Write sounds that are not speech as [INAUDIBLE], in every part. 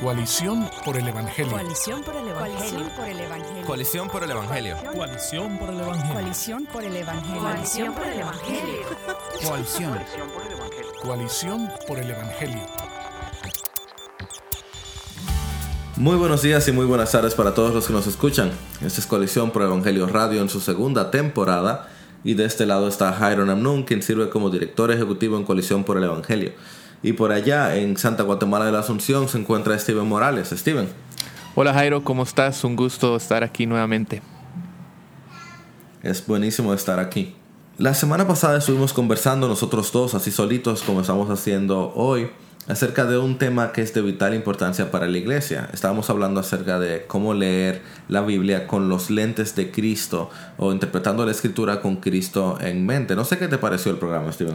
Coalición por el Evangelio. Coalición por el Evangelio. Coalición por el Evangelio. Coalición por el Evangelio. Coalición por el Evangelio. Coalición por el Evangelio. Coalición. Coalición por el Evangelio. Muy buenos días y muy buenas tardes para todos los que nos escuchan. Esta es Coalición por el Evangelio Radio en su segunda temporada. Y de este lado está Jairo Amnun, quien sirve como director ejecutivo en Coalición por el Evangelio. Y por allá, en Santa Guatemala de la Asunción, se encuentra Steven Morales. Steven. Hola Jairo, ¿cómo estás? Un gusto estar aquí nuevamente. Es buenísimo estar aquí. La semana pasada estuvimos conversando nosotros dos, así solitos, como estamos haciendo hoy, acerca de un tema que es de vital importancia para la iglesia. Estábamos hablando acerca de cómo leer la Biblia con los lentes de Cristo o interpretando la escritura con Cristo en mente. No sé qué te pareció el programa, Steven.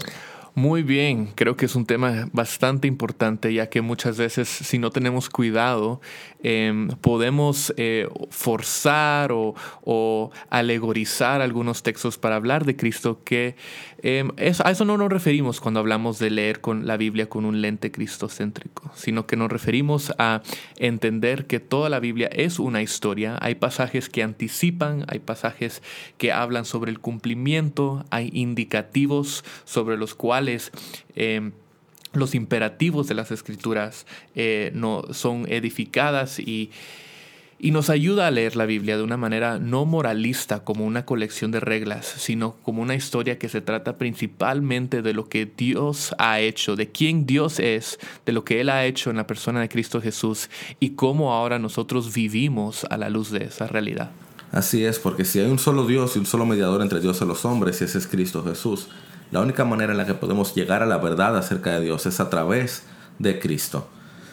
Muy bien, creo que es un tema bastante importante ya que muchas veces si no tenemos cuidado em, podemos eh, forzar o, alegorizar algunos textos para hablar de Cristo que em, a eso no nos referimos cuando hablamos de leer con la Biblia con un lente cristocéntrico, sino que nos referimos a entender que toda la Biblia es una historia, hay pasajes que anticipan, hay pasajes que hablan sobre el cumplimiento, hay indicativos sobre los cuales Em, los imperativos de las escrituras eh, no, son edificadas y, y nos ayuda a leer la Biblia de una manera no moralista como una colección de reglas, sino como una historia que se trata principalmente de lo que Dios ha hecho, de quién Dios es, de lo que Él ha hecho en la persona de Cristo Jesús y cómo ahora nosotros vivimos a la luz de esa realidad. Así es, porque si hay un solo Dios y un solo mediador entre Dios y los hombres, ese es Cristo Jesús. La única manera en la que podemos llegar a la verdad acerca de Dios es a través de Cristo.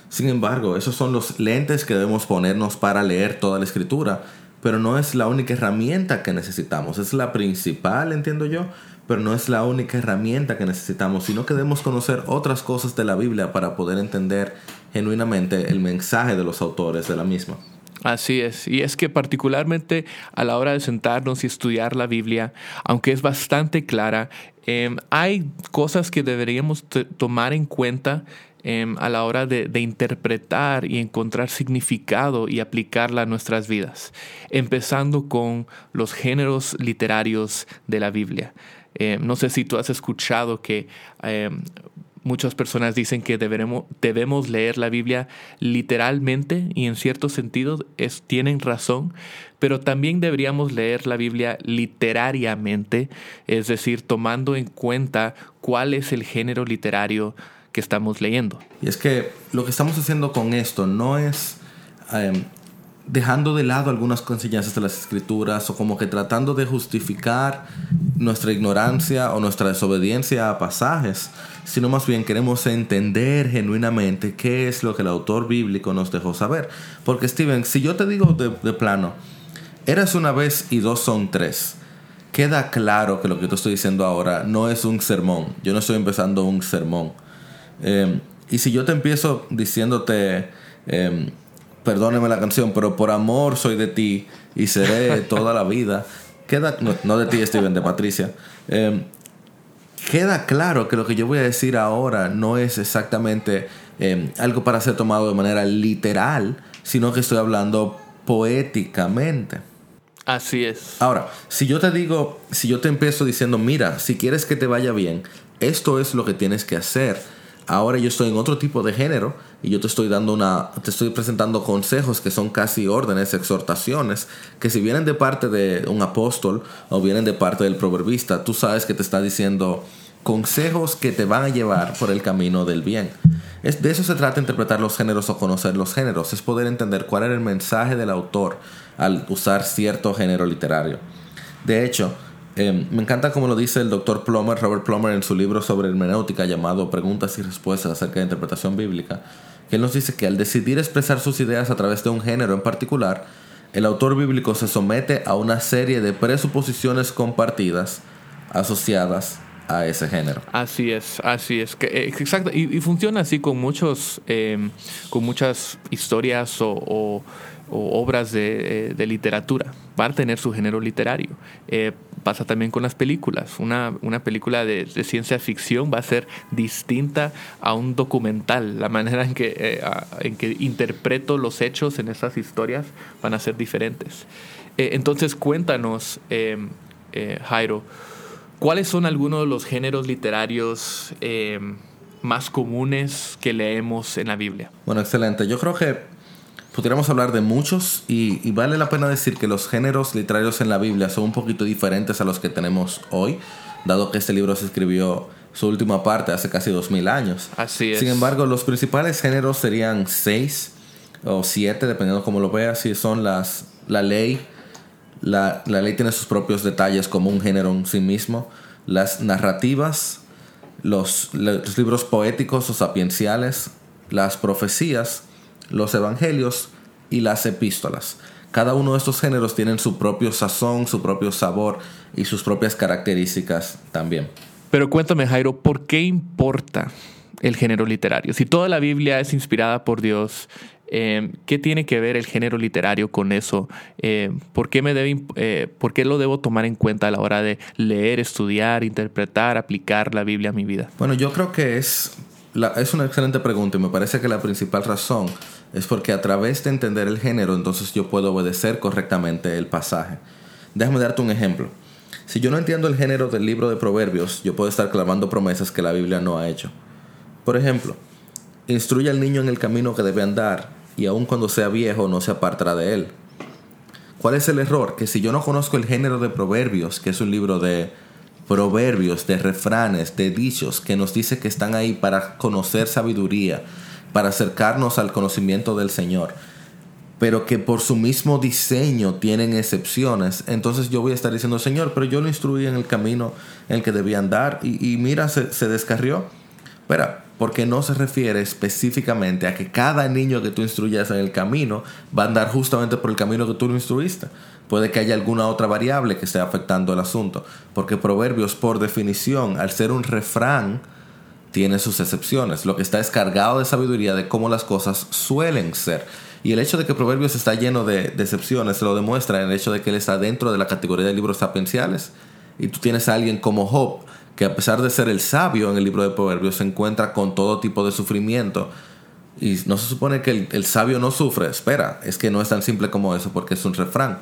Sin embargo, esos son los lentes que debemos ponernos para leer toda la escritura, pero no es la única herramienta que necesitamos. Es la principal, entiendo yo, pero no es la única herramienta que necesitamos, sino que debemos conocer otras cosas de la Biblia para poder entender genuinamente el mensaje de los autores de la misma. Así es, y es que particularmente a la hora de sentarnos y estudiar la Biblia, aunque es bastante clara, em, hay cosas que deberíamos tomar en cuenta em, a la hora de, interpretar y encontrar significado y aplicarla a nuestras vidas, empezando con los géneros literarios de la Biblia. Em, no sé si tú has escuchado que Muchas personas dicen que deberemos, debemos leer la Biblia literalmente y en cierto sentido es, tienen razón, pero también deberíamos leer la Biblia literariamente, es decir, tomando en cuenta cuál es el género literario que estamos leyendo. Y es que lo que estamos haciendo con esto no es em, dejando de lado algunas enseñanzas de las escrituras o como que tratando de justificar nuestra ignorancia o nuestra desobediencia a pasajes, sino más bien queremos entender genuinamente qué es lo que el autor bíblico nos dejó saber. Porque Steven, si yo te digo de, plano, eras una vez y dos son tres, queda claro que lo que te estoy diciendo ahora no es un sermón, yo no estoy empezando un sermón. Eh, y si yo te empiezo diciéndote... Eh, perdóneme la canción, pero por amor soy de ti y seré [LAUGHS] toda la vida. Queda, no, de ti, Steven, de Patricia. Em, queda claro que lo que yo voy a decir ahora no es exactamente em, algo para ser tomado de manera literal, sino que estoy hablando poéticamente. Así es. Ahora, si yo te digo, si yo te empiezo diciendo, mira, si quieres que te vaya bien, esto es lo que tienes que hacer Ahora yo estoy en otro tipo de género y yo te estoy dando una, te estoy presentando consejos que son casi órdenes, exhortaciones, que si vienen de parte de un apóstol o vienen de parte del proverbista, tú sabes que te está diciendo consejos que te van a llevar por el camino del bien. Es, de eso se trata interpretar los géneros o conocer los géneros, es poder entender cuál era el mensaje del autor al usar cierto género literario. De hecho, Em, me encanta como lo dice el doctor Plummer, Robert Plummer, en su libro sobre hermenéutica llamado Preguntas y Respuestas acerca de interpretación bíblica, que él nos dice que al decidir expresar sus ideas a través de un género en particular, el autor bíblico se somete a una serie de presuposiciones compartidas asociadas a ese género. Así es, así es, que, eh, exacto, y, funciona así con muchos, em, con muchas historias o, obras de, eh, literatura, van a tener su género literario. Eh, pasa también con las películas. Una, una película de, ciencia ficción va a ser distinta a un documental. La manera en que, eh, en que interpreto los hechos en esas historias van a ser diferentes. Eh, entonces cuéntanos, eh, Jairo, ¿cuáles son algunos de los géneros literarios más comunes que leemos en la Biblia? Bueno, excelente. Yo creo que pudiéramos hablar de muchos y, vale la pena decir que los géneros literarios en la Biblia son un poquito diferentes a los que tenemos hoy, dado que este libro se escribió su última parte hace casi dos mil años. Así es. Sin embargo, los principales géneros serían seis o siete, dependiendo cómo lo veas, si son las, la ley, la, la ley tiene sus propios detalles como un género en sí mismo, las narrativas, los, los libros poéticos o sapienciales, las profecías, los evangelios y las epístolas. Cada uno de estos géneros tienen su propio sazón, su propio sabor y sus propias características también. Pero cuéntame, Jairo, ¿por qué importa el género literario? Si toda la Biblia es inspirada por Dios, eh, ¿qué tiene que ver el género literario con eso? Eh, ¿por, qué me debe, eh, ¿Por qué lo debo tomar en cuenta a la hora de leer, estudiar, interpretar, aplicar la Biblia a mi vida? Bueno, yo creo que es, es una excelente pregunta y me parece que la principal razón es porque a través de entender el género, entonces yo puedo obedecer correctamente el pasaje. Déjame darte un ejemplo. Si yo no entiendo el género del libro de Proverbios, yo puedo estar clamando promesas que la Biblia no ha hecho. Por ejemplo, instruye al niño en el camino que debe andar, y aun cuando sea viejo no se apartará de él. ¿Cuál es el error? Que si yo no conozco el género de Proverbios, que es un libro de proverbios, de refranes, de dichos, que nos dice que están ahí para conocer sabiduría, para acercarnos al conocimiento del Señor, pero que por su mismo diseño tienen excepciones, entonces yo voy a estar diciendo, Señor, pero yo lo instruí en el camino en el que debía andar y, mira, se, se descarrió. Espera, porque no se refiere específicamente a que cada niño que tú instruyas en el camino va a andar justamente por el camino que tú lo instruiste. Puede que haya alguna otra variable que esté afectando el asunto, porque Proverbios, por definición, al ser un refrán, tiene sus excepciones. Lo que está es cargado de sabiduría de cómo las cosas suelen ser. Y el hecho de que Proverbios está lleno de, excepciones se lo demuestra en el hecho de que él está dentro de la categoría de libros sapienciales. Y tú tienes a alguien como Job, que a pesar de ser el sabio en el libro de Proverbios, se encuentra con todo tipo de sufrimiento. Y no se supone que el, sabio no sufre. Espera, es que no es tan simple como eso, porque es un refrán.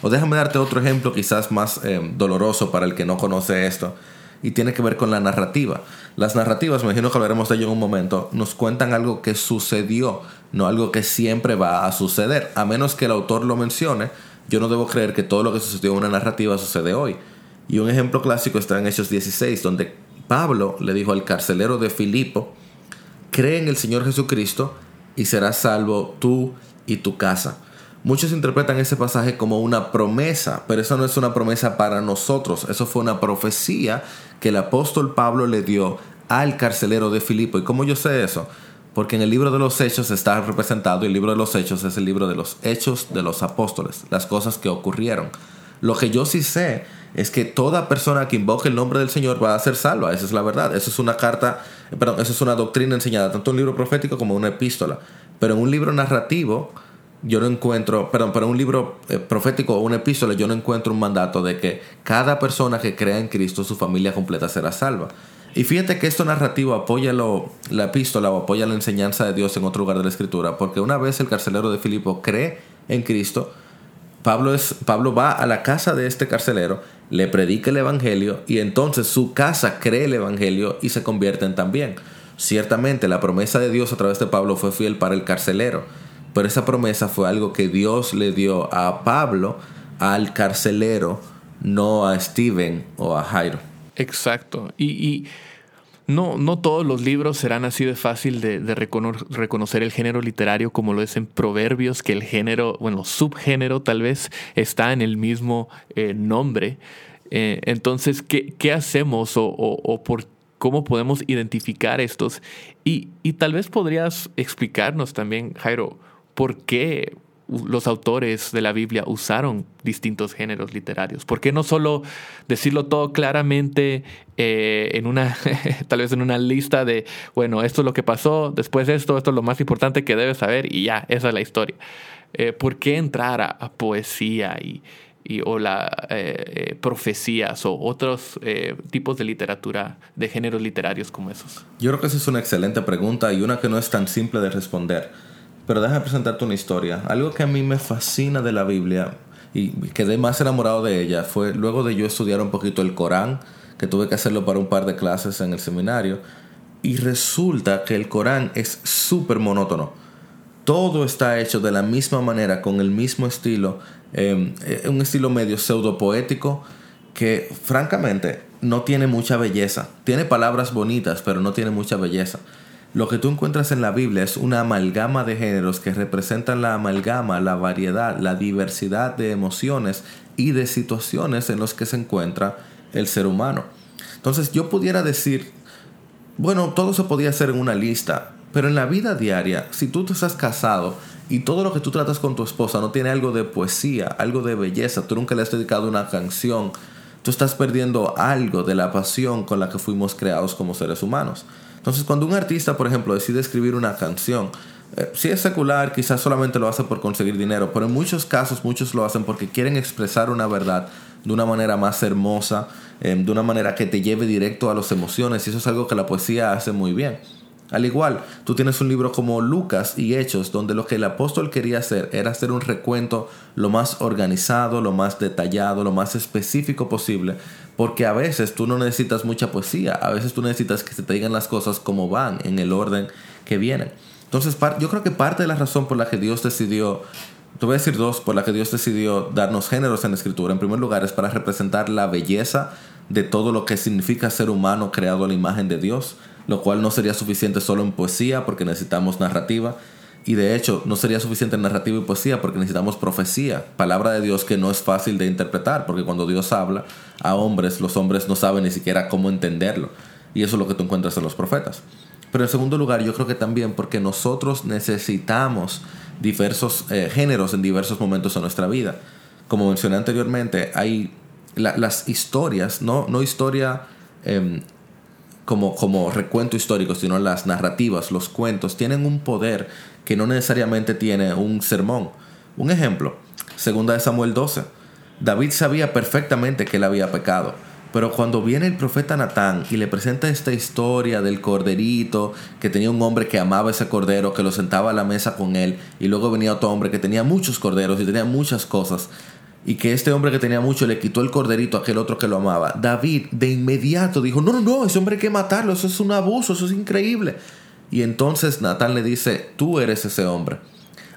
O déjame darte otro ejemplo quizás más eh, doloroso para el que no conoce esto y tiene que ver con la narrativa. Las narrativas, me imagino que hablaremos de ello en un momento, nos cuentan algo que sucedió, no algo que siempre va a suceder. A menos que el autor lo mencione, yo no debo creer que todo lo que sucedió en una narrativa sucede hoy. Y un ejemplo clásico está en Hechos 16, donde Pablo le dijo al carcelero de Filipo, cree en el Señor Jesucristo y serás salvo tú y tu casa. Muchos interpretan ese pasaje como una promesa, pero eso no es una promesa para nosotros, eso fue una profecía que el apóstol Pablo le dio al carcelero de Filipo. ¿Y cómo yo sé eso? Porque en el libro de los Hechos está representado, y el libro de los Hechos es el libro de los Hechos de los Apóstoles, las cosas que ocurrieron. Lo que yo sí sé es que toda persona que invoque el nombre del Señor va a ser salva, esa es la verdad. Eso es una carta, perdón, eso es una doctrina enseñada, tanto en un libro profético como en una epístola. Pero en un libro narrativo, yo no encuentro, perdón, para un libro eh, profético o una epístola, yo no encuentro un mandato de que cada persona que crea en Cristo, su familia completa será salva. Y fíjate que esto narrativo apoya la epístola o apoya la enseñanza de Dios en otro lugar de la escritura, porque una vez el carcelero de Filipo cree en Cristo, Pablo, es, Pablo va a la casa de este carcelero, le predica el Evangelio y entonces su casa cree el Evangelio y se convierten también. Ciertamente la promesa de Dios a través de Pablo fue fiel para el carcelero pero esa promesa fue algo que Dios le dio a Pablo, al carcelero, no a Steven o a Jairo. Exacto. Y, no, no todos los libros serán así de fácil de, reconocer el género literario como lo es en Proverbios, que el género, bueno, subgénero tal vez está en el mismo eh, nombre. Eh, entonces, ¿qué, ¿qué, hacemos o, o, por cómo podemos identificar estos? Y, y tal vez podrías explicarnos también, Jairo, por qué los autores de la Biblia usaron distintos géneros literarios. ¿Por qué no solo decirlo todo claramente eh, en una, [LAUGHS] tal vez en una lista de, bueno, esto es lo que pasó, después esto, esto es lo más importante que debes saber y ya, esa es la historia. Eh, ¿Por qué entrar a, poesía y o la eh, eh, profecías o otros eh, tipos de literatura, de géneros literarios como esos? Yo creo que esa es una excelente pregunta y una que no es tan simple de responder. Pero déjame presentarte una historia. Algo que a mí me fascina de la Biblia y quedé más enamorado de ella fue luego de yo estudiar un poquito el Corán, que tuve que hacerlo para un par de clases en el seminario. Y resulta que el Corán es súper monótono. Todo está hecho de la misma manera, con el mismo estilo, eh, un estilo medio pseudo poético que francamente no tiene mucha belleza. Tiene palabras bonitas, pero no tiene mucha belleza. Lo que tú encuentras en la Biblia es una amalgama de géneros que representan la amalgama, la variedad, la diversidad de emociones y de situaciones en las que se encuentra el ser humano. Entonces yo pudiera decir, bueno, todo se podía hacer en una lista, pero en la vida diaria, si tú te estás casado y todo lo que tú tratas con tu esposa no tiene algo de poesía, algo de belleza, tú nunca le has dedicado una canción, tú estás perdiendo algo de la pasión con la que fuimos creados como seres humanos. Entonces, cuando un artista, por ejemplo, decide escribir una canción, eh, si es secular, quizás solamente lo hace por conseguir dinero, pero en muchos casos muchos lo hacen porque quieren expresar una verdad de una manera más hermosa, eh, de una manera que te lleve directo a las emociones, y eso es algo que la poesía hace muy bien. Al igual, tú tienes un libro como Lucas y Hechos, donde lo que el apóstol quería hacer era hacer un recuento lo más organizado, lo más detallado, lo más específico posible, porque a veces tú no necesitas mucha poesía, a veces tú necesitas que se te digan las cosas como van, en el orden que vienen. Entonces, yo creo que parte de la razón por la que Dios decidió, te voy a decir dos, por la que Dios decidió darnos géneros en la escritura, en primer lugar es para representar la belleza de todo lo que significa ser humano creado a la imagen de Dios lo cual no sería suficiente solo en poesía porque necesitamos narrativa. Y de hecho, no sería suficiente en narrativa y poesía porque necesitamos profecía, palabra de Dios que no es fácil de interpretar, porque cuando Dios habla a hombres, los hombres no saben ni siquiera cómo entenderlo. Y eso es lo que tú encuentras en los profetas. Pero en segundo lugar, yo creo que también porque nosotros necesitamos diversos eh, géneros en diversos momentos de nuestra vida. Como mencioné anteriormente, hay las historias, no, no historia em, como, como recuento histórico, sino las narrativas, los cuentos, tienen un poder que no necesariamente tiene un sermón. Un ejemplo, segunda de Samuel 12. David sabía perfectamente que él había pecado, pero cuando viene el profeta Natán y le presenta esta historia del corderito, que tenía un hombre que amaba ese cordero, que lo sentaba a la mesa con él, y luego venía otro hombre que tenía muchos corderos y tenía muchas cosas, y que este hombre que tenía mucho le quitó el corderito a aquel otro que lo amaba, David de inmediato dijo, no, no, no, ese hombre hay que matarlo, eso es un abuso, eso es increíble. Y entonces Natán le dice, tú eres ese hombre.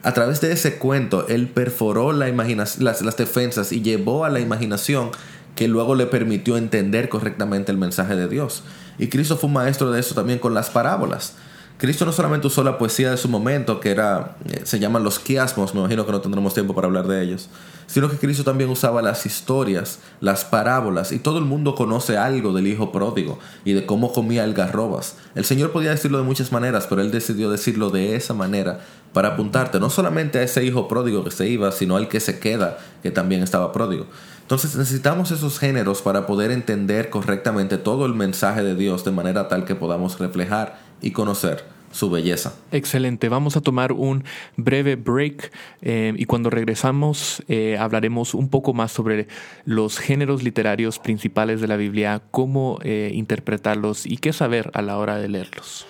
A través de ese cuento, él perforó la las, las defensas y llevó a la imaginación que luego le permitió entender correctamente el mensaje de Dios. Y Cristo fue un maestro de eso también con las parábolas. Cristo no solamente usó la poesía de su momento, que era, eh, se llaman los quiasmos, me imagino que no tendremos tiempo para hablar de ellos, sino que Cristo también usaba las historias, las parábolas, y todo el mundo conoce algo del hijo pródigo y de cómo comía algarrobas. El Señor podía decirlo de muchas maneras, pero Él decidió decirlo de esa manera para apuntarte no solamente a ese hijo pródigo que se iba, sino al que se queda, que también estaba pródigo. Entonces necesitamos esos géneros para poder entender correctamente todo el mensaje de Dios de manera tal que podamos reflejar y conocer su belleza. Excelente, vamos a tomar un breve break eh, y cuando regresamos eh, hablaremos un poco más sobre los géneros literarios principales de la Biblia, cómo eh, interpretarlos y qué saber a la hora de leerlos.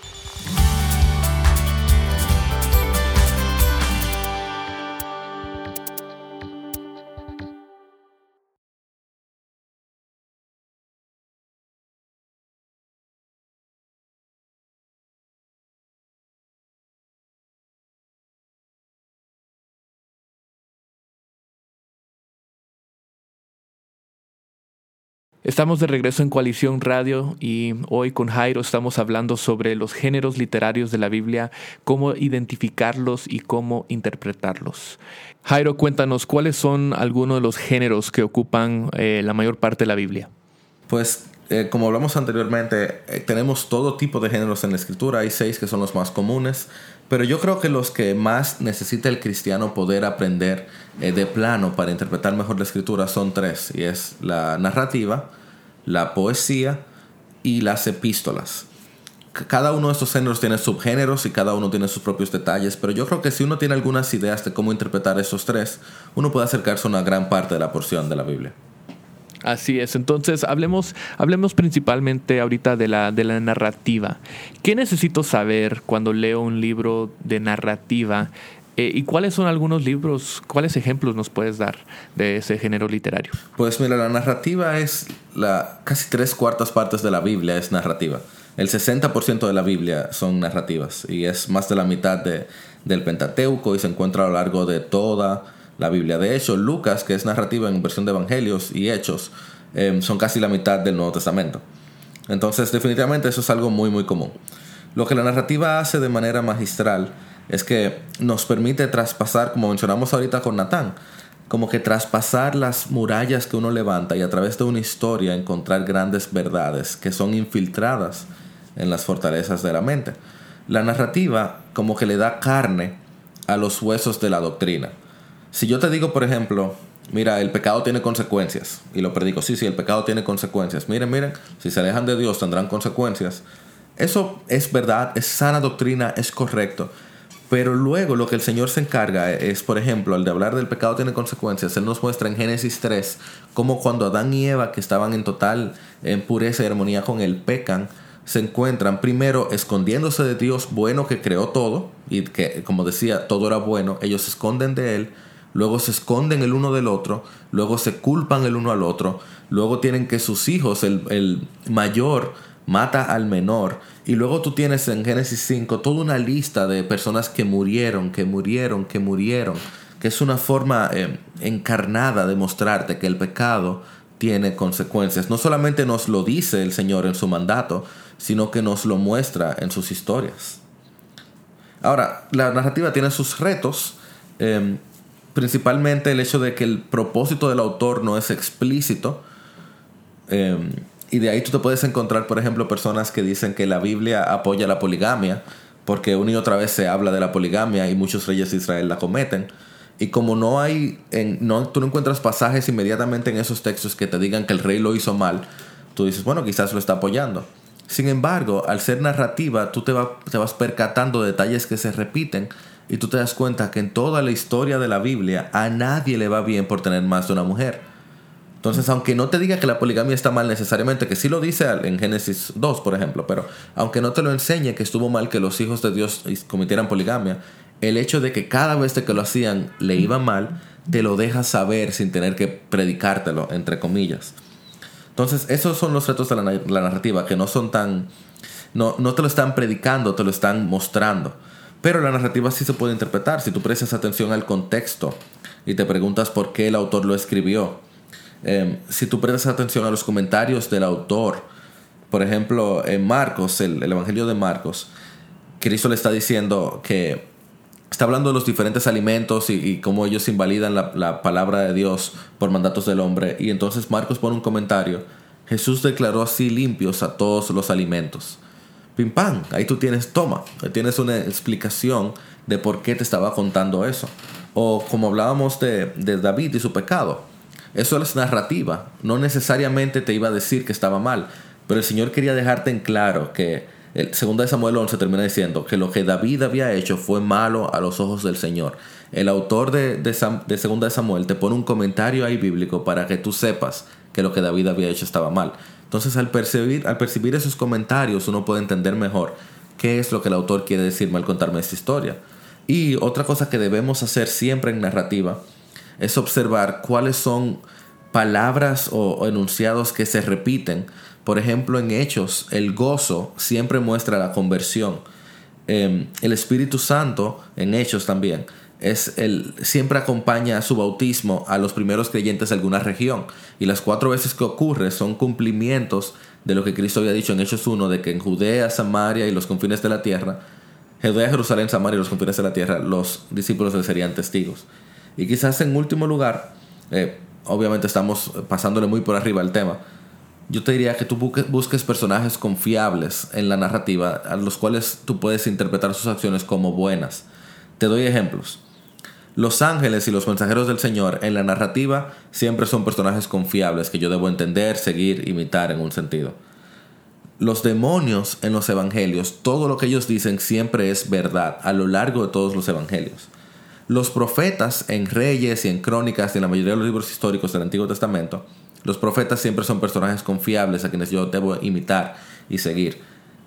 Estamos de regreso en Coalición Radio y hoy con Jairo estamos hablando sobre los géneros literarios de la Biblia, cómo identificarlos y cómo interpretarlos. Jairo, cuéntanos, ¿cuáles son algunos de los géneros que ocupan eh, la mayor parte de la Biblia? Pues eh, como hablamos anteriormente, eh, tenemos todo tipo de géneros en la escritura, hay seis que son los más comunes, pero yo creo que los que más necesita el cristiano poder aprender de plano para interpretar mejor la escritura son tres, y es la narrativa, la poesía y las epístolas. cada uno de estos géneros tiene subgéneros y cada uno tiene sus propios detalles, pero yo creo que si uno tiene algunas ideas de cómo interpretar esos tres, uno puede acercarse a una gran parte de la porción de la Biblia. Así es. Entonces, hablemos, hablemos principalmente ahorita de la, de la narrativa. ¿Qué necesito saber cuando leo un libro de narrativa? Eh, ¿Y cuáles son algunos libros, cuáles ejemplos nos puedes dar de ese género literario? Pues mira, la narrativa es la casi tres cuartas partes de la Biblia es narrativa. El 60% de la Biblia son narrativas y es más de la mitad de- del Pentateuco y se encuentra a lo largo de toda la Biblia. De hecho, Lucas, que es narrativa en versión de Evangelios y Hechos, eh, son casi la mitad del Nuevo Testamento. Entonces, definitivamente eso es algo muy, muy común. Lo que la narrativa hace de manera magistral es que nos permite traspasar, como mencionamos ahorita con Natán, como que traspasar las murallas que uno levanta y a través de una historia encontrar grandes verdades que son infiltradas en las fortalezas de la mente. La narrativa como que le da carne a los huesos de la doctrina. Si yo te digo, por ejemplo, mira, el pecado tiene consecuencias, y lo predico, sí, sí, el pecado tiene consecuencias. Miren, miren, si se alejan de Dios tendrán consecuencias. Eso es verdad, es sana doctrina, es correcto. Pero luego lo que el Señor se encarga es, por ejemplo, al de hablar del pecado tiene consecuencias, Él nos muestra en Génesis 3 cómo cuando Adán y Eva, que estaban en total en pureza y armonía con Él, pecan, se encuentran primero escondiéndose de Dios bueno que creó todo, y que como decía, todo era bueno, ellos se esconden de Él, luego se esconden el uno del otro, luego se culpan el uno al otro, luego tienen que sus hijos, el, el mayor, mata al menor. Y luego tú tienes en Génesis 5 toda una lista de personas que murieron, que murieron, que murieron, que es una forma eh, encarnada de mostrarte que el pecado tiene consecuencias. No solamente nos lo dice el Señor en su mandato, sino que nos lo muestra en sus historias. Ahora, la narrativa tiene sus retos, eh, principalmente el hecho de que el propósito del autor no es explícito. Eh, y de ahí tú te puedes encontrar, por ejemplo, personas que dicen que la Biblia apoya la poligamia, porque una y otra vez se habla de la poligamia y muchos reyes de Israel la cometen. Y como no hay, en, no, tú no encuentras pasajes inmediatamente en esos textos que te digan que el rey lo hizo mal, tú dices, bueno, quizás lo está apoyando. Sin embargo, al ser narrativa, tú te, va, te vas percatando de detalles que se repiten y tú te das cuenta que en toda la historia de la Biblia a nadie le va bien por tener más de una mujer. Entonces, aunque no te diga que la poligamia está mal necesariamente, que sí lo dice en Génesis 2, por ejemplo, pero aunque no te lo enseñe que estuvo mal que los hijos de Dios cometieran poligamia, el hecho de que cada vez que lo hacían le iba mal, te lo deja saber sin tener que predicártelo, entre comillas. Entonces, esos son los retos de la, la narrativa, que no son tan... No, no te lo están predicando, te lo están mostrando. Pero la narrativa sí se puede interpretar. Si tú prestas atención al contexto y te preguntas por qué el autor lo escribió, eh, si tú prestas atención a los comentarios del autor, por ejemplo, en Marcos, el, el, Evangelio de Marcos, Cristo le está diciendo que está hablando de los diferentes alimentos y, y cómo ellos invalidan la, la, palabra de Dios por mandatos del hombre. Y entonces Marcos pone un comentario. Jesús declaró así limpios a todos los alimentos. Pim pam, ahí tú tienes, toma, tienes una explicación de por qué te estaba contando eso. O como hablábamos de, de David y su pecado. Eso es narrativa. No necesariamente te iba a decir que estaba mal. Pero el Señor quería dejarte en claro que el segundo de Samuel 11 termina diciendo que lo que David había hecho fue malo a los ojos del Señor. El autor de, de, de segunda de Samuel te pone un comentario ahí bíblico para que tú sepas que lo que David había hecho estaba mal. Entonces al percibir, al percibir esos comentarios uno puede entender mejor qué es lo que el autor quiere decirme al contarme esta historia. Y otra cosa que debemos hacer siempre en narrativa es observar cuáles son palabras o, enunciados que se repiten. Por ejemplo, en Hechos, el gozo siempre muestra la conversión. Eh, el Espíritu Santo, en Hechos también, es el, siempre acompaña a su bautismo a los primeros creyentes de alguna región. Y las cuatro veces que ocurre son cumplimientos de lo que Cristo había dicho en Hechos 1, de que en Judea, Samaria y los confines de la tierra, Judea, Jerusalén, Samaria y los confines de la tierra, los discípulos le serían testigos. Y quizás en último lugar, eh, obviamente estamos pasándole muy por arriba el tema, yo te diría que tú busques personajes confiables en la narrativa, a los cuales tú puedes interpretar sus acciones como buenas. Te doy ejemplos. Los ángeles y los mensajeros del Señor en la narrativa siempre son personajes confiables que yo debo entender, seguir, imitar en un sentido. los demonios en los evangelios, todo lo que ellos dicen siempre es verdad a lo largo de todos los evangelios. Los profetas en Reyes y en Crónicas y en la mayoría de los libros históricos del Antiguo Testamento, los profetas siempre son personajes confiables a quienes yo debo imitar y seguir.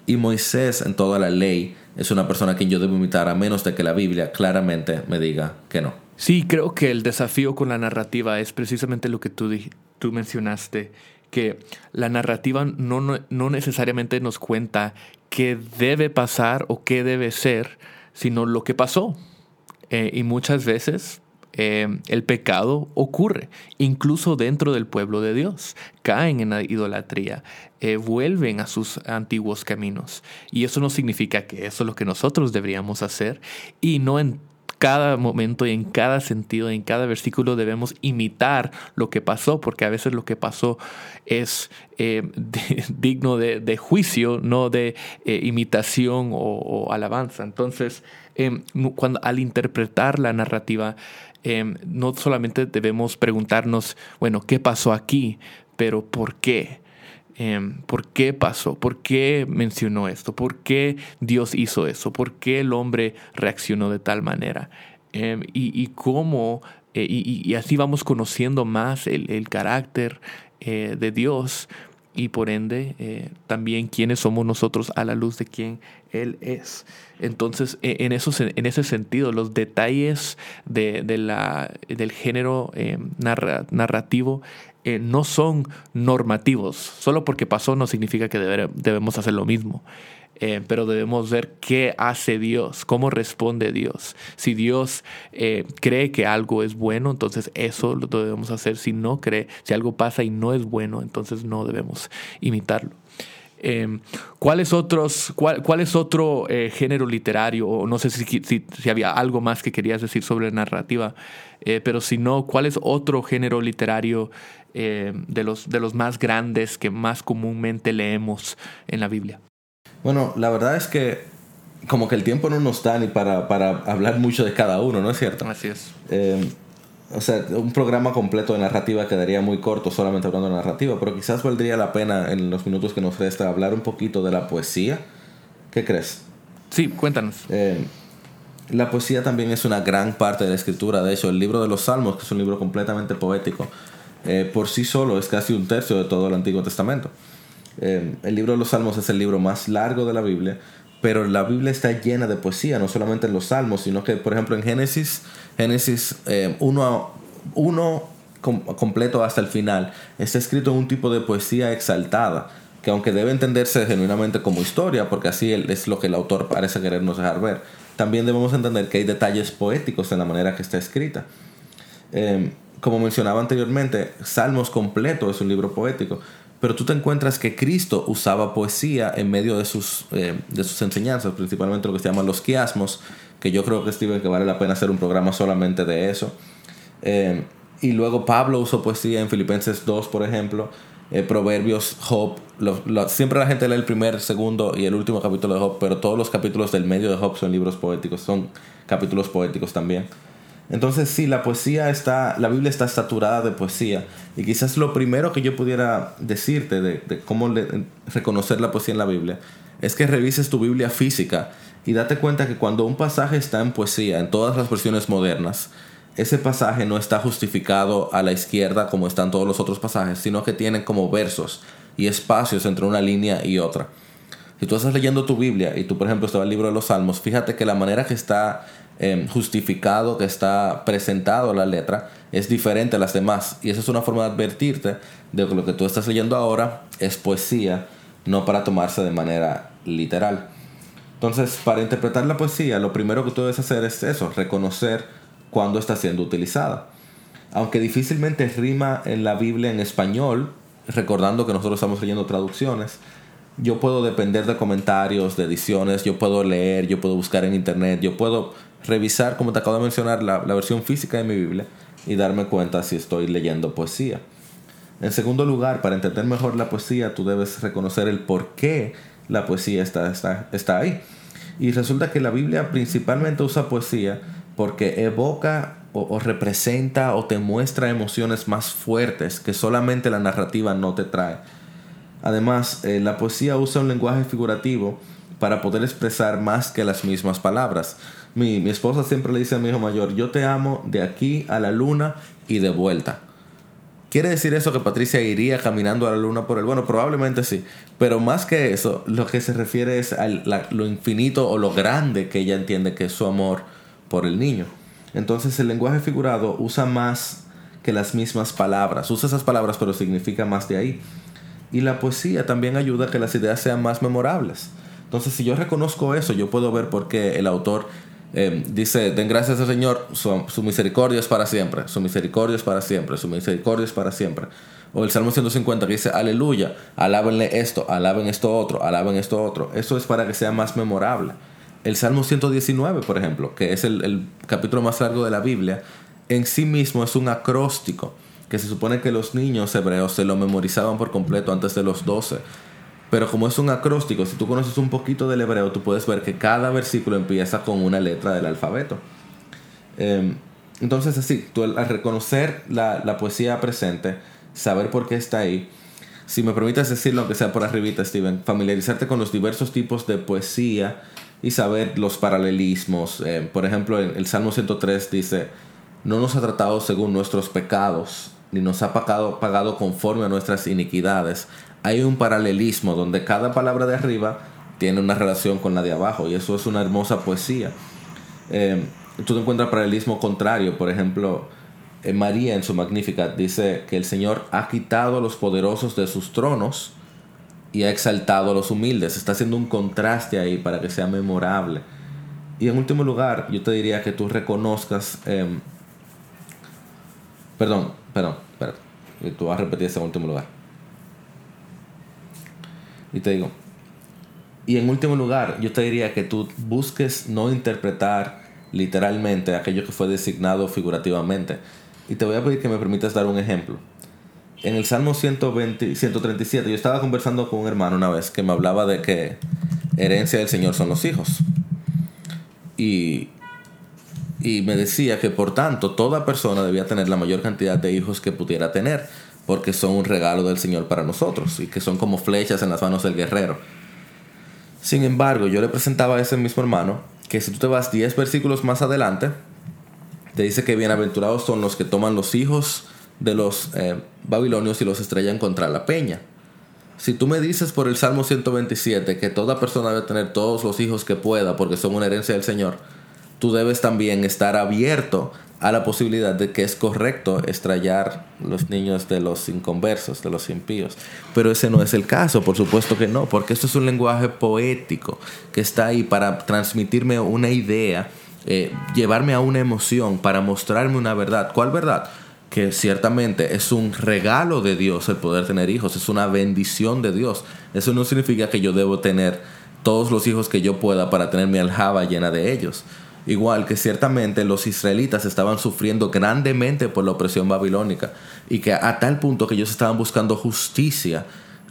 Y Moisés en toda la ley es una persona a quien yo debo imitar a menos de que la Biblia claramente me diga que no. Sí, creo que el desafío con la narrativa es precisamente lo que tú, tú mencionaste que la narrativa no, no, necesariamente nos cuenta qué debe pasar o qué debe ser, sino lo que pasó. Eh, y muchas veces eh, el pecado ocurre, incluso dentro del pueblo de Dios. Caen en la idolatría, eh, vuelven a sus antiguos caminos. Y eso no significa que eso es lo que nosotros deberíamos hacer y no en cada momento y en cada sentido, en cada versículo debemos imitar lo que pasó, porque a veces lo que pasó es eh, [LAUGHS] digno de, juicio, no de eh, imitación o, alabanza. Entonces, em, cuando, al interpretar la narrativa, em, no solamente debemos preguntarnos, bueno, ¿qué pasó aquí? Pero ¿por qué? Em, por qué pasó, por qué mencionó esto, por qué Dios hizo eso, por qué el hombre reaccionó de tal manera em, y, cómo, eh, y, así vamos conociendo más el, carácter eh, de Dios y por ende eh, también quiénes somos nosotros a la luz de quién Él es. Entonces, e, en, en ese sentido, los detalles de, la, del género em, narrativo eh, no son normativos. Solo porque pasó no significa que debemos hacer lo mismo. Eh, pero debemos ver qué hace Dios, cómo responde Dios. Si Dios eh, cree que algo es bueno, entonces eso lo debemos hacer. Si no cree, si algo pasa y no es bueno, entonces no debemos imitarlo. ¿cuál, es otros, cuál, cuál es otro género literario? O no sé si, si, si, había algo más que querías decir sobre narrativa, pero si no, ¿cuál es otro género literario eh, de, los, de los más grandes que más comúnmente leemos en la Biblia? Bueno, la verdad es que como que el tiempo no nos da ni para, para hablar mucho de cada uno, ¿no es cierto? Así es. Eh, o sea, un programa completo de narrativa quedaría muy corto solamente hablando de narrativa, pero quizás valdría la pena en los minutos que nos resta hablar un poquito de la poesía. ¿Qué crees? Sí, cuéntanos. Eh, la poesía también es una gran parte de la escritura. De hecho, el libro de los Salmos, que es un libro completamente poético, eh, por sí solo es casi un tercio de todo el Antiguo Testamento. Eh, el libro de los Salmos es el libro más largo de la Biblia, pero la Biblia está llena de poesía, no solamente en los Salmos, sino que, por ejemplo, en Génesis, Génesis 1 eh, completo hasta el final, está escrito en un tipo de poesía exaltada, que aunque debe entenderse genuinamente como historia, porque así es lo que el autor parece querernos dejar ver, también debemos entender que hay detalles poéticos en la manera que está escrita. Como mencionaba anteriormente, Salmos completo es un libro poético, pero tú te encuentras que Cristo usaba poesía en medio de sus, eh, de sus enseñanzas, principalmente lo que se llaman los quiasmos, que yo creo que Steven que vale la pena hacer un programa solamente de eso. Eh, y luego Pablo usó poesía en Filipenses 2, por ejemplo, eh, Proverbios, Job. siempre la gente lee el primer, segundo y el último capítulo de Job, pero todos los capítulos del medio de Job son libros poéticos, son capítulos poéticos también. Entonces sí, la poesía está, la Biblia está saturada de poesía. Y quizás lo primero que yo pudiera decirte de, cómo reconocer la poesía en la Biblia es que revises tu Biblia física y date cuenta que cuando un pasaje está en poesía, en todas las versiones modernas, ese pasaje no está justificado a la izquierda como están todos los otros pasajes, sino que tiene como versos y espacios entre una línea y otra. Si tú estás leyendo tu Biblia y tú, por ejemplo, estás el libro de los Salmos, fíjate que la manera que está Em, justificado que está presentado la letra es diferente a las demás. Y esa es una forma de advertirte de que lo que tú estás leyendo ahora es poesía, no para tomarse de manera literal. Entonces, para interpretar la poesía, lo primero que tú debes hacer es eso, reconocer cuándo está siendo utilizada. Aunque difícilmente rima en la Biblia en español, recordando que nosotros estamos leyendo traducciones, yo puedo depender de comentarios, de ediciones, yo puedo leer, yo puedo buscar en internet, yo puedo revisar, como te acabo de mencionar, la, versión física de mi Biblia y darme cuenta si estoy leyendo poesía. En segundo lugar, para entender mejor la poesía, tú debes reconocer el por qué la poesía está, está, está ahí. Y resulta que la Biblia principalmente usa poesía porque evoca o, representa o te muestra emociones más fuertes que solamente la narrativa no te trae. Además, eh, la poesía usa un lenguaje figurativo para poder expresar más que las mismas palabras. Mi, mi esposa siempre le dice a mi hijo mayor, yo te amo de aquí a la luna y de vuelta. ¿Quiere decir eso que Patricia iría caminando a la luna por el Bueno, probablemente sí. Pero más que eso, lo que se refiere es a lo infinito o lo grande que ella entiende que es su amor por el niño. Entonces el lenguaje figurado usa más que las mismas palabras. Usa esas palabras pero significa más de ahí. Y la poesía también ayuda a que las ideas sean más memorables. Entonces si yo reconozco eso, yo puedo ver por qué el autor eh, dice, den gracias al Señor, su, misericordia es para siempre, su misericordia es para siempre, su misericordia es para siempre. O el Salmo 150 que dice, aleluya, alábenle esto, alaben esto otro, alaben esto otro. Eso es para que sea más memorable. El Salmo 119, por ejemplo, que es el, el capítulo más largo de la Biblia, en sí mismo es un acróstico, que se supone que los niños hebreos se lo memorizaban por completo antes de los 12 pero como es un acróstico, si tú conoces un poquito del hebreo, tú puedes ver que cada versículo empieza con una letra del alfabeto. Em, entonces así, tú al reconocer la, poesía presente, saber por qué está ahí, si me permites decirlo, aunque sea por arribita, Steven, familiarizarte con los diversos tipos de poesía y saber los paralelismos. Em, por ejemplo, el Salmo 103 dice, no nos ha tratado según nuestros pecados, ni nos ha pagado, pagado conforme a nuestras iniquidades hay un paralelismo donde cada palabra de arriba tiene una relación con la de abajo y eso es una hermosa poesía. Eh, tú te encuentras paralelismo contrario, por ejemplo, eh, María en su Magnificat dice que el Señor ha quitado a los poderosos de sus tronos y ha exaltado a los humildes. Está haciendo un contraste ahí para que sea memorable. Y en último lugar, yo te diría que tú reconozcas... Em, perdón, perdón, perdón. Tú vas a repetir ese último lugar. Y te digo, y en último lugar, yo te diría que tú busques no interpretar literalmente aquello que fue designado figurativamente. Y te voy a pedir que me permitas dar un ejemplo. En el Salmo 120, 137, yo estaba conversando con un hermano una vez que me hablaba de que herencia del Señor son los hijos. Y, y me decía que por tanto toda persona debía tener la mayor cantidad de hijos que pudiera tener porque son un regalo del Señor para nosotros y que son como flechas en las manos del guerrero. Sin embargo, yo le presentaba a ese mismo hermano que si tú te vas 10 versículos más adelante, te dice que bienaventurados son los que toman los hijos de los eh, babilonios y los estrellan contra la peña. Si tú me dices por el Salmo 127 que toda persona debe tener todos los hijos que pueda porque son una herencia del Señor, tú debes también estar abierto a la posibilidad de que es correcto estrellar los niños de los inconversos, de los impíos. Pero ese no es el caso, por supuesto que no, porque esto es un lenguaje poético que está ahí para transmitirme una idea, eh, llevarme a una emoción, para mostrarme una verdad. ¿Cuál verdad? Que ciertamente es un regalo de Dios el poder tener hijos, es una bendición de Dios. Eso no significa que yo debo tener todos los hijos que yo pueda para tener mi aljaba llena de ellos. Igual que ciertamente los israelitas estaban sufriendo grandemente por la opresión babilónica y que a tal punto que ellos estaban buscando justicia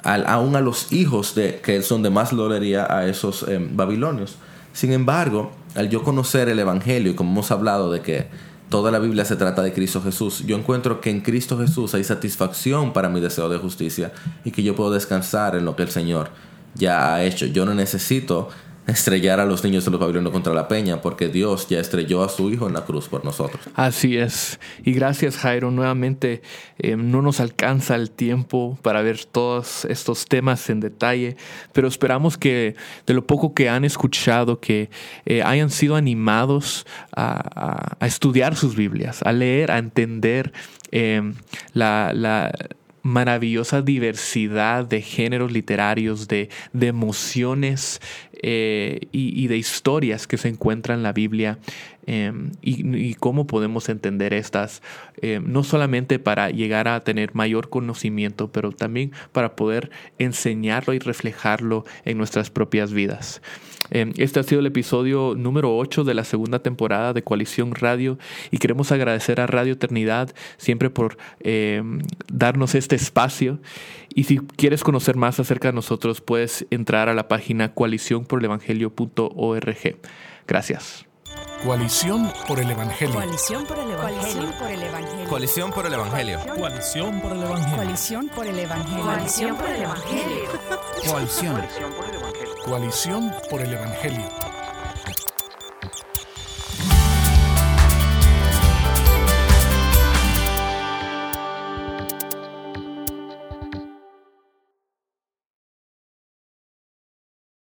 aún a los hijos de, que son de más lolería a esos em, babilonios. Sin embargo, al yo conocer el Evangelio y como hemos hablado de que toda la Biblia se trata de Cristo Jesús, yo encuentro que en Cristo Jesús hay satisfacción para mi deseo de justicia y que yo puedo descansar en lo que el Señor ya ha hecho. Yo no necesito estrellar a los niños de los babilonios contra la peña, porque Dios ya estrelló a su Hijo en la cruz por nosotros. Así es. Y gracias Jairo, nuevamente eh, no nos alcanza el tiempo para ver todos estos temas en detalle, pero esperamos que de lo poco que han escuchado, que eh, hayan sido animados a, estudiar sus Biblias, a leer, a entender eh, la maravillosa diversidad de géneros literarios, de, de emociones eh, y, de historias que se encuentran en la Biblia em, y, cómo podemos entender estas, em, no solamente para llegar a tener mayor conocimiento, pero también para poder enseñarlo y reflejarlo en nuestras propias vidas. Em, este ha sido el episodio número 8 de la segunda temporada de Coalición Radio y queremos agradecer a Radio Eternidad siempre por darnos este espacio. Y si quieres conocer más acerca de nosotros, puedes entrar a la página coaliciónporelevangelio.org. Gracias. Coalición por el Evangelio. Coalición por el Evangelio. por el Evangelio. Coalición por el Evangelio. Coalición por el Evangelio. Coalición por el Evangelio. Coalición por el Evangelio. Coalición. Coalición por el Evangelio.